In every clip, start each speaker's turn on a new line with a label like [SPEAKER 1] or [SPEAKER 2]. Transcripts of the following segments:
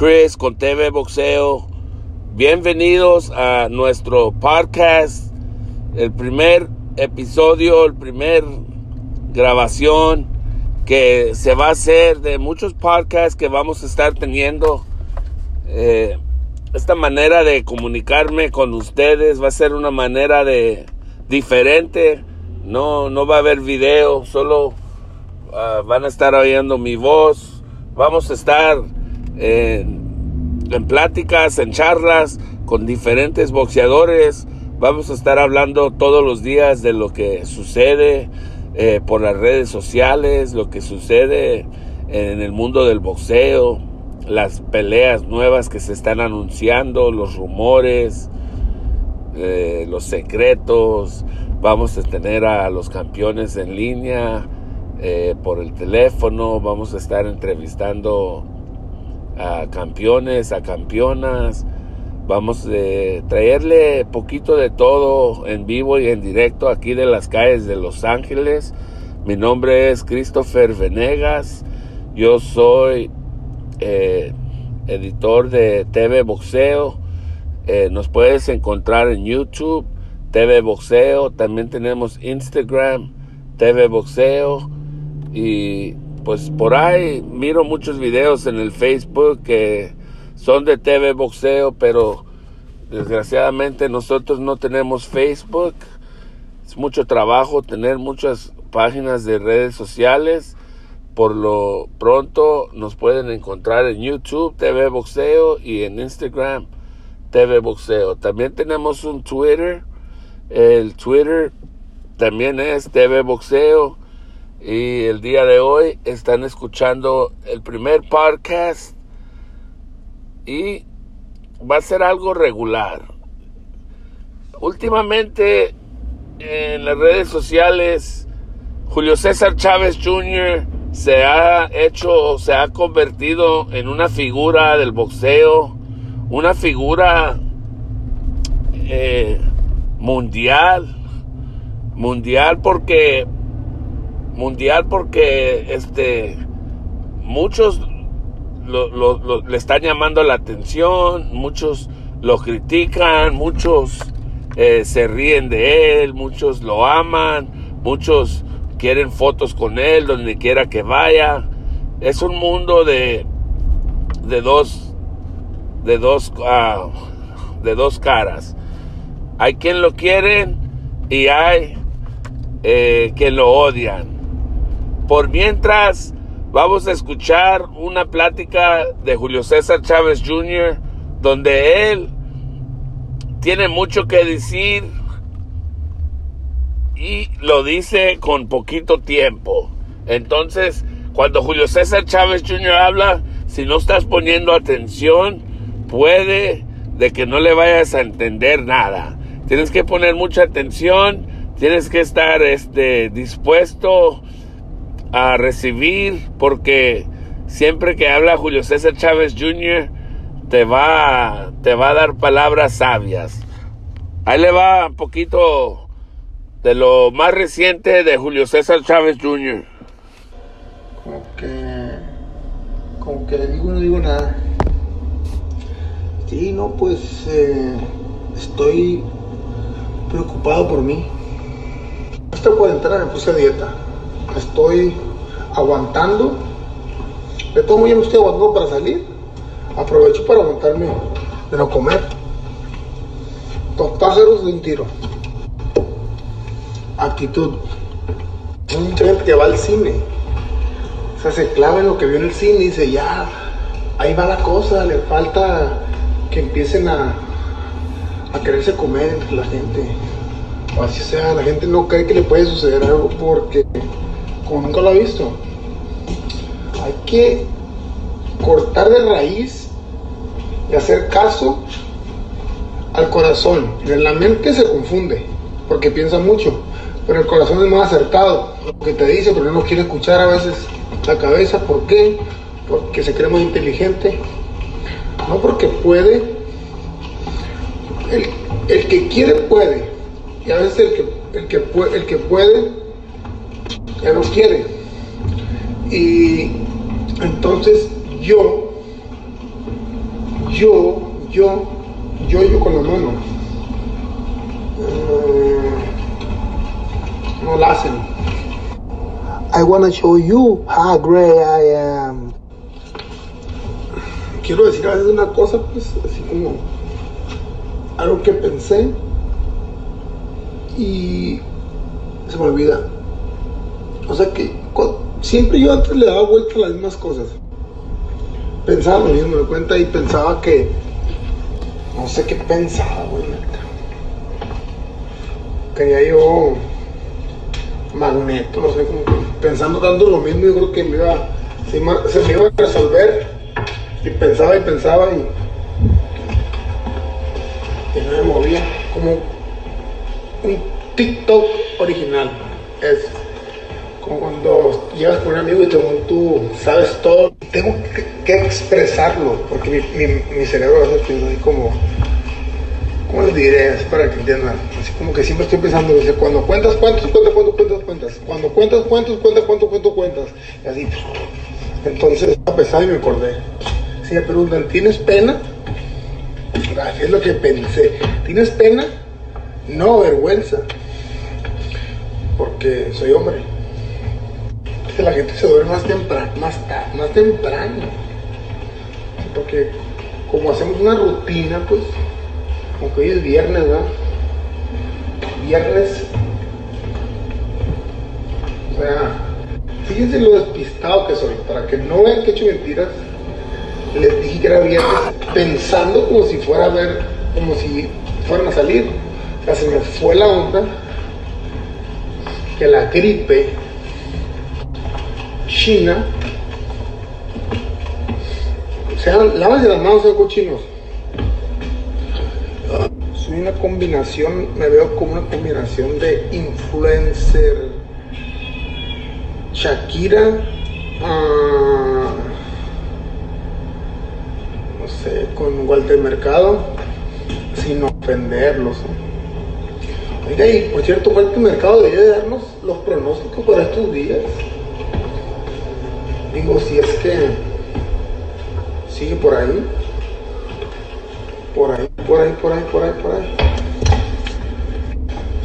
[SPEAKER 1] Chris con TV Boxeo. Bienvenidos a nuestro podcast, el primer episodio, el primer grabación que se va a hacer de muchos podcasts que vamos a estar teniendo. Eh, esta manera de comunicarme con ustedes va a ser una manera de diferente. No, no va a haber video, solo ah, van a estar oyendo mi voz. Vamos a estar en pláticas, en charlas con diferentes boxeadores. Vamos a estar hablando todos los días de lo que sucede eh, por las redes sociales, lo que sucede en el mundo del boxeo, las peleas nuevas que se están anunciando, los rumores, eh, los secretos. Vamos a tener a los campeones en línea eh, por el teléfono. Vamos a estar entrevistando a campeones, a campeonas. Vamos a traerle poquito de todo en vivo y en directo aquí de las calles de Los Ángeles. Mi nombre es Christopher Venegas. Yo soy eh, editor de TV Boxeo. Eh, nos puedes encontrar en YouTube, TV Boxeo. También tenemos Instagram, TV Boxeo. Y pues por ahí miro muchos videos en el Facebook que son de TV Boxeo, pero desgraciadamente nosotros no tenemos Facebook. Es mucho trabajo tener muchas páginas de redes sociales. Por lo pronto nos pueden encontrar en YouTube TV Boxeo y en Instagram TV Boxeo. También tenemos un Twitter. El Twitter también es TV Boxeo. Y el día de hoy están escuchando el primer podcast y va a ser algo regular. Últimamente en las redes sociales, Julio César Chávez Jr. se ha hecho, se ha convertido en una figura del boxeo, una figura eh, mundial, mundial porque mundial porque este muchos le están llamando la atención, muchos lo critican, muchos eh, se ríen de él, muchos lo aman, muchos quieren fotos con él donde quiera que vaya. Es un mundo de, de dos de dos ah, de dos caras. Hay quien lo quieren y hay eh, quien lo odian. Por mientras, vamos a escuchar una plática de Julio César Chávez Jr., donde él tiene mucho que decir y lo dice con poquito tiempo. Entonces, cuando Julio César Chávez Jr. habla, si no estás poniendo atención, puede de que no le vayas a entender nada. Tienes que poner mucha atención, tienes que estar este, dispuesto a recibir porque siempre que habla Julio César Chávez Jr. te va, te va a dar palabras sabias. Ahí le va un poquito de lo más reciente de Julio César Chávez Jr.
[SPEAKER 2] Como que, como que digo, no digo nada. Sí, no, pues eh, estoy preocupado por mí. Puede entrar, me puse dieta estoy aguantando. De todo ya me estoy aguantando para salir. Aprovecho para aguantarme de no comer. Dos pájaros de un tiro. Actitud. Un gente que va al cine. O sea, se clava en lo que vio en el cine y dice, ya, ahí va la cosa, le falta que empiecen a, a quererse comer la gente. O así sea, la gente no cree que le puede suceder algo porque como nunca lo ha visto. Hay que cortar de raíz y hacer caso al corazón. En la mente se confunde porque piensa mucho, pero el corazón es más acertado. Lo que te dice, pero no quiere escuchar a veces la cabeza. ¿Por qué? Porque se cree muy inteligente. No porque puede. El, el que quiere puede. Y a veces el que, el que, el que puede ya no quiere. Y entonces yo yo, yo, yo, yo con la mano. Eh, no la hacen. I wanna show you how great I am. Quiero decir a veces una cosa, pues, así como algo que pensé y se me olvida. O sea que siempre yo antes le daba vuelta a las mismas cosas. Pensaba lo mismo, me cuenta y pensaba que no sé qué pensaba, güey. Quería yo magneto, no sé, como pensando tanto lo mismo, yo creo que me iba, se, me iba a resolver. Y pensaba y pensaba y, y no me movía. Como un TikTok original. Es como cuando llegas con un amigo y tú sabes todo. Tengo que, expresarlo porque mi, mi, cerebro a veces así como ¿cómo les diré? Es para que entiendan. Así como que siempre estoy pensando, dice, cuando cuentas cuentas, cuentas, cuentas, cuentas, cuentas. Cuando cuentas cuentas, cuentas, cuentas, cuentas, cuentas. Y así. Entonces, a pesar y me acordé. Si me preguntan, ¿tienes pena? Es lo que pensé. ¿Tienes pena? No, vergüenza. Porque soy hombre. La gente se duerme más temprano, más, más temprano. Porque como hacemos una rutina, pues aunque hoy es viernes. Viernes. O sea, fíjense lo despistado que soy. Para que no vean que he hecho mentiras, les dije que era viernes pensando como si fuera a ver, como si fueran a salir. O sea, se me fue la onda que la gripe china. Sea, lávense las manos, sean cochinos soy una combinación, me veo como una combinación de influencer, Shakira, uh, no sé, con Walter Mercado, sin ofenderlos. Oiga, y por cierto, Walter Mercado debería darnos los pronósticos para estos días. Digo, si es que sigue por ahí por ahí, por ahí, por ahí, por ahí, por ahí.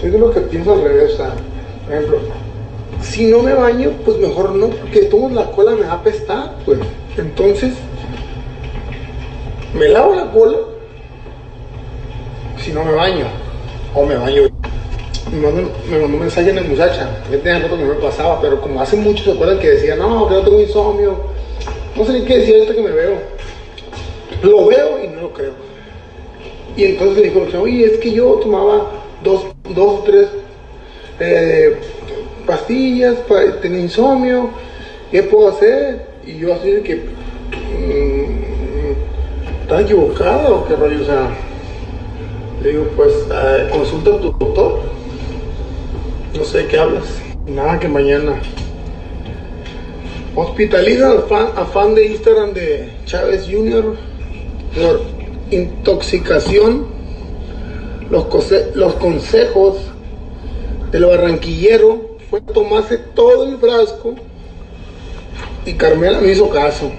[SPEAKER 2] Soy de lo que pienso al revés, o sea, por ejemplo, si no me baño, pues mejor no, porque todo la cola me va a apestar, pues. Entonces, me lavo la cola si no me baño, o me baño. Me mandó, un mensaje en la muchacha, que tenía rato que no me pasaba, pero como hace mucho se acuerdan que decía, no, que no tengo insomnio, no sé ni qué decía esto que me veo. Lo veo y no lo creo. Y entonces le dijo, oye, es que yo tomaba dos, dos tres eh, pastillas para tener insomnio, ¿qué puedo hacer? Y yo así de que, mmm, ¿estás equivocado o qué rollo? O sea, le digo, pues eh, consulta a tu doctor. No sé de qué hablas. Nada que mañana. Hospitaliza al fan, a fan de Instagram de Chávez Jr intoxicación, los, consejos del barranquillero fue tomarse todo el frasco y Carmela me hizo caso.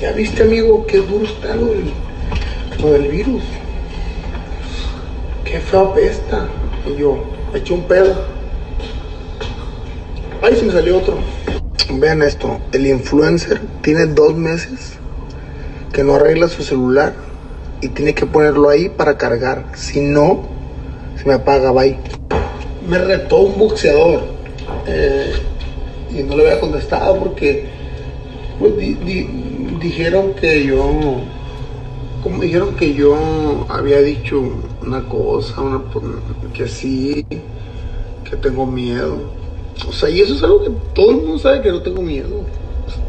[SPEAKER 2] Ya viste amigo, qué duro está lo del, virus. Qué feo apesta. Y yo, eché un pedo. Ay, se me salió otro. Vean esto, el influencer tiene dos meses que no arregla su celular y tiene que ponerlo ahí para cargar. Si no, se me apaga, bye. Me retó un boxeador eh, y no le había contestado porque pues, dijeron que yo, como dijeron que yo había dicho una cosa, una, que sí, que tengo miedo. O sea, y eso es algo que todo el mundo sabe que no tengo miedo.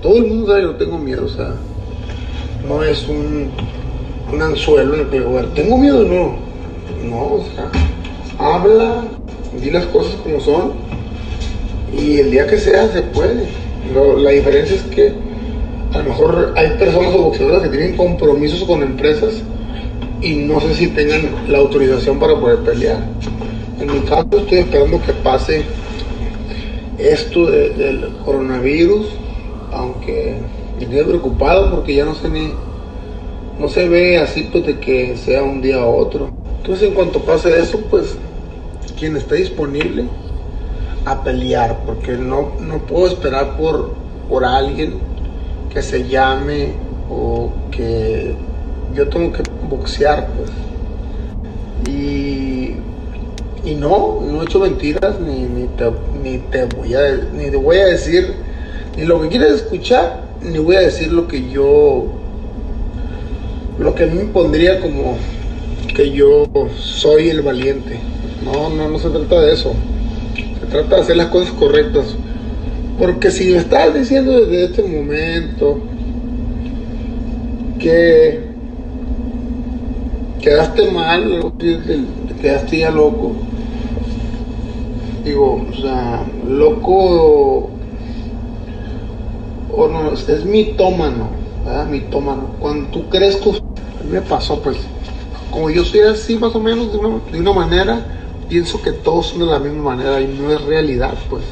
[SPEAKER 2] todo el mundo sabe que no tengo miedo, o sea, no es un un anzuelo en el que tengo miedo, no. No, o sea, habla, di las cosas como son y el día que sea se puede. la diferencia es que a lo mejor hay personas o boxeadoras que tienen compromisos con empresas y no sé si tengan la autorización para poder pelear. En mi caso estoy esperando que pase esto del coronavirus, aunque estoy preocupado porque ya no sé ni no se ve así pues de que sea un día a otro. Entonces en cuanto pase eso, pues quien esté disponible a pelear, porque no, no puedo esperar por, por alguien que se llame o que yo tengo que boxear, pues. Y, y no, no he hecho mentiras, ni, ni, te, ni, te voy a, ni te voy a decir, ni lo que quieres escuchar, ni voy a decir lo que yo, lo que a mí me pondría como que yo soy el valiente. No, no, no se trata de eso. Se trata de hacer las cosas correctas. Porque si me estás diciendo desde este momento que quedaste mal, quedaste ya loco, digo, o sea, loco o no, es mitómano, ¿verdad? Mitómano. Cuando tú crees que me pasó, pues, como yo soy así más o menos de una, de una manera, pienso que todos son de la misma manera y no es realidad, pues.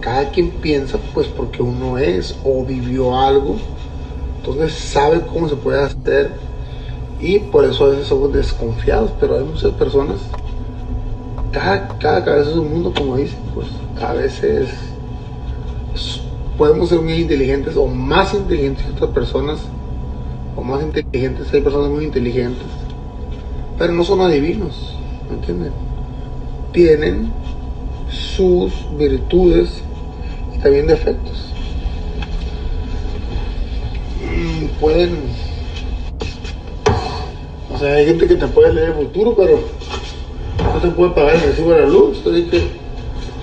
[SPEAKER 2] Cada quien piensa, pues, porque uno es o vivió algo, entonces sabe cómo se puede hacer y por eso a veces somos desconfiados, pero hay muchas personas, cada, cada cabeza es un mundo, como dicen, pues, a veces podemos ser muy inteligentes o más inteligentes que otras personas, o más inteligentes, hay personas muy inteligentes, pero no son adivinos, ¿me entienden? Tienen sus virtudes y también defectos. Mm, pueden, o sea, hay gente que te puede leer el futuro, pero no te puede pagar el recibo de la luz, entonces que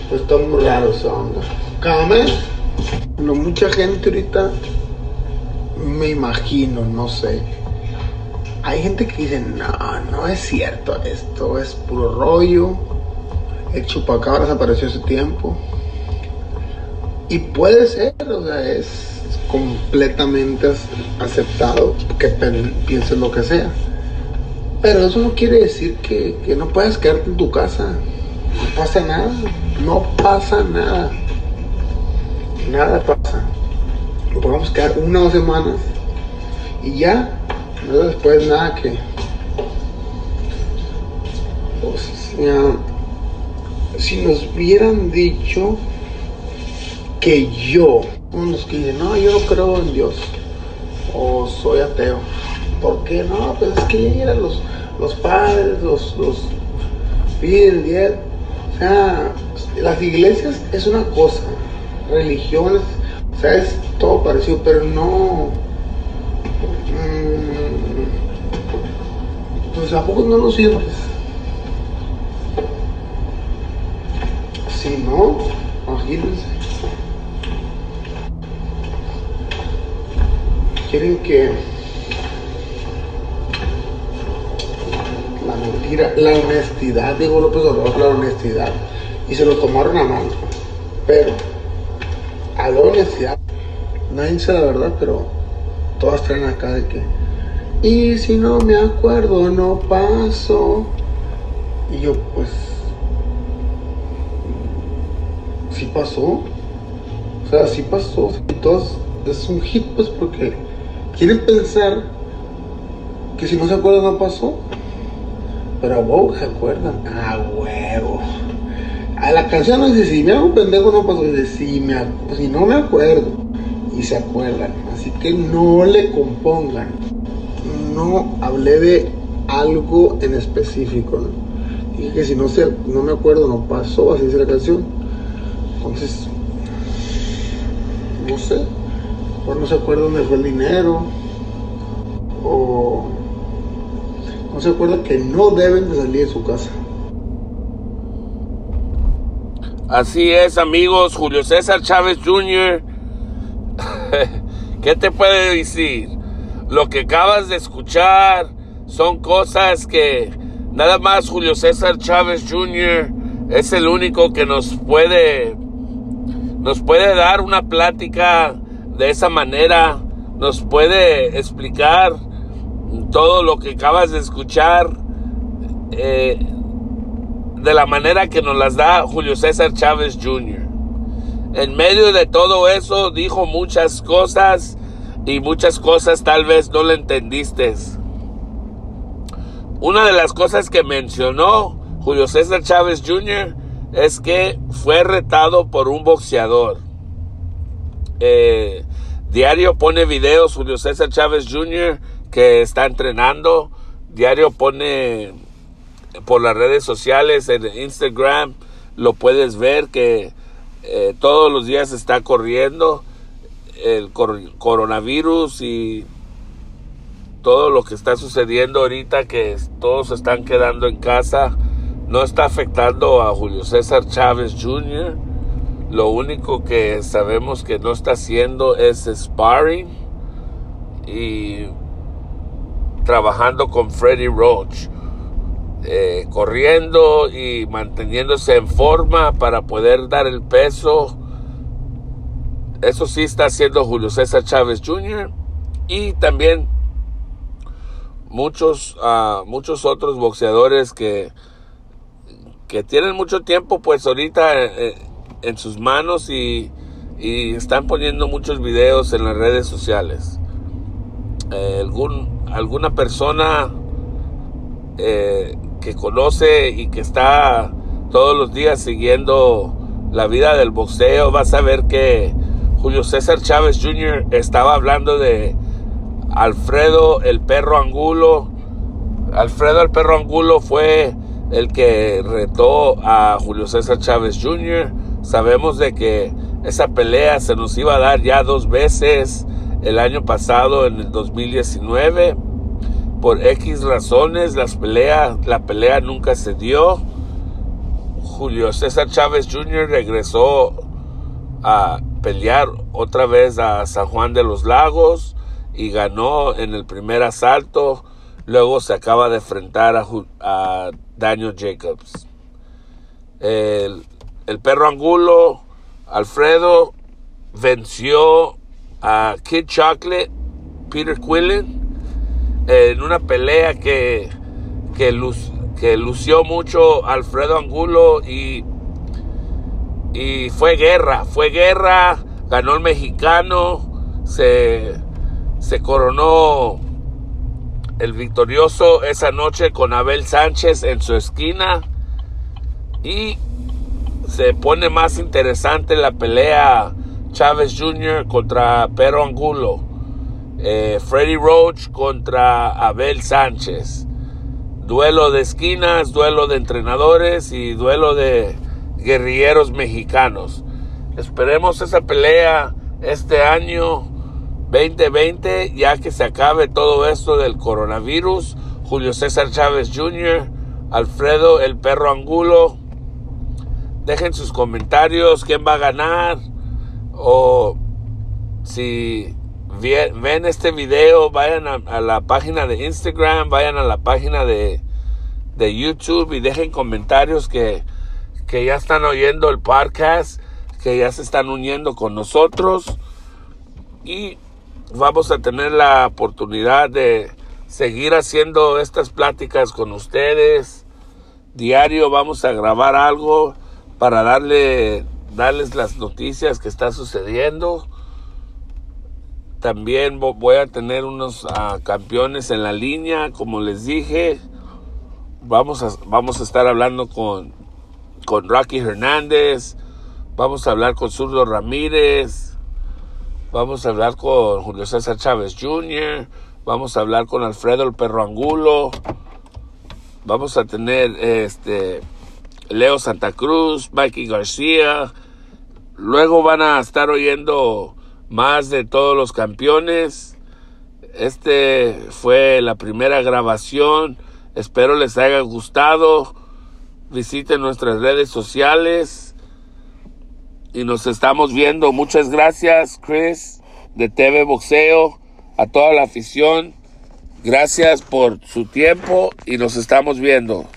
[SPEAKER 2] pues está muy raro esa onda. Cada mes, no, mucha gente ahorita, me imagino, no sé, hay gente que dice, no, no es cierto, esto es puro rollo. El chupacabras apareció hace tiempo. Y puede ser, o sea, es completamente aceptado que pienses lo que sea. Pero eso no quiere decir que, que no puedas quedarte en tu casa. No pasa nada. No pasa nada. Nada pasa. Lo podemos quedar una o dos semanas y ya no después nada que o sea, si nos hubieran dicho que yo unos que dicen no yo no creo en Dios o soy ateo ¿por qué no? pues es que ya eran los, los padres los, los piden diez o sea las iglesias es una cosa religiones o sea es todo parecido pero no pues a poco no lo sientes. Si no, imagínense. Quieren que mentira, la honestidad, digo López Obrador, la honestidad, y se lo tomaron a mano. Pero a la honestidad, nadie dice la verdad, pero todas traen acá de que y si no me acuerdo, no paso. Y yo, pues, sí pasó. O sea, sí pasó. Y todos, es un hit, pues, porque quieren pensar que si no se acuerdan, no pasó. Pero wow, se acuerdan. Ah, huevo. A la canción no dice, si me hago pendejo, no pasó. Dice, si, me, si no me acuerdo. Y se acuerdan. Así que no le compongan no hablé de algo en específico. Dije que si no, se, no me acuerdo, no pasó, así dice la canción. Entonces, no sé, o no se acuerda dónde fue el dinero, o no se acuerda que no deben de salir de su casa.
[SPEAKER 1] Así es, amigos, Julio César Chávez Jr. ¿Qué te puede decir? Lo que acabas de escuchar son cosas que nada más Julio César Chávez Jr. es el único que nos puede nos puede dar una plática de esa manera, nos puede explicar todo lo que acabas de escuchar eh, de la manera que nos las da Julio César Chávez Jr. En medio de todo eso dijo muchas cosas y muchas cosas tal vez no le entendiste. Una de las cosas que mencionó Julio César Chávez Jr. es que fue retado por un boxeador. Eh, diario pone videos Julio César Chávez Jr. que está entrenando. Diario pone por las redes sociales, en Instagram, lo puedes ver que eh, todos los días está corriendo el coronavirus y todo lo que está sucediendo ahorita, que todos están quedando en casa, no está afectando a Julio César Chávez Jr. Lo único que sabemos que no está haciendo es sparring y trabajando con Freddy Roach. Eh, corriendo y manteniéndose en forma para poder dar el peso. Eso sí está haciendo Julio César Chávez Jr. Y también muchos, uh, muchos otros boxeadores que, que tienen mucho tiempo pues ahorita eh, en sus manos y, y, están poniendo muchos videos en las redes sociales. Eh, algún, alguna persona eh, que conoce y que está todos los días siguiendo la vida del boxeo, va a saber que Julio César Chávez Jr. estaba hablando de Alfredo el perro Angulo. Alfredo el perro Angulo fue el que retó a Julio César Chávez Jr. Sabemos de que esa pelea se nos iba a dar ya dos veces el año pasado en el 2019 por X razones las peleas, la pelea nunca se dio. Julio César Chávez Jr. regresó a pelear otra vez a San Juan de los Lagos y ganó en el primer asalto. Luego se acaba de enfrentar a, Daniel Jacobs. El, el perro Angulo, Alfredo, venció a Kid Chocolate, Peter Quillen en una pelea que, que, lució mucho Alfredo Angulo y, y fue guerra, fue guerra, ganó el mexicano, se, se coronó el victorioso esa noche con Abel Sánchez en su esquina y se pone más interesante la pelea Chávez Jr. contra Pedro Angulo. Eh, Freddy Roach contra Abel Sánchez. Duelo de esquinas, duelo de entrenadores y duelo de guerrilleros mexicanos. Esperemos esa pelea este año 2020, ya que se acabe todo esto del coronavirus. Julio César Chávez Jr., Alfredo el Perro Angulo. Dejen sus comentarios, quién va a ganar o si ven este video, vayan a, la página de Instagram, vayan a la página de, de YouTube y dejen comentarios que, que ya están oyendo el podcast, que ya se están uniendo con nosotros y vamos a tener la oportunidad de seguir haciendo estas pláticas con ustedes. Diario vamos a grabar algo para darle, darles las noticias que está sucediendo también voy a tener unos ah, campeones en la línea, como les dije. Vamos a, vamos a estar hablando con, con Rocky Hernández. Vamos a hablar con Zurdo Ramírez. Vamos a hablar con Julio César Chávez Jr. Vamos a hablar con Alfredo el Perro Angulo. Vamos a tener este Leo Santa Cruz, Mikey García. Luego van a estar oyendo más de todos los campeones. Este fue la primera grabación. Espero les haya gustado. Visiten nuestras redes sociales. Y nos estamos viendo. Muchas gracias, Chris, de TV Boxeo. A toda la afición. Gracias por su tiempo y nos estamos viendo.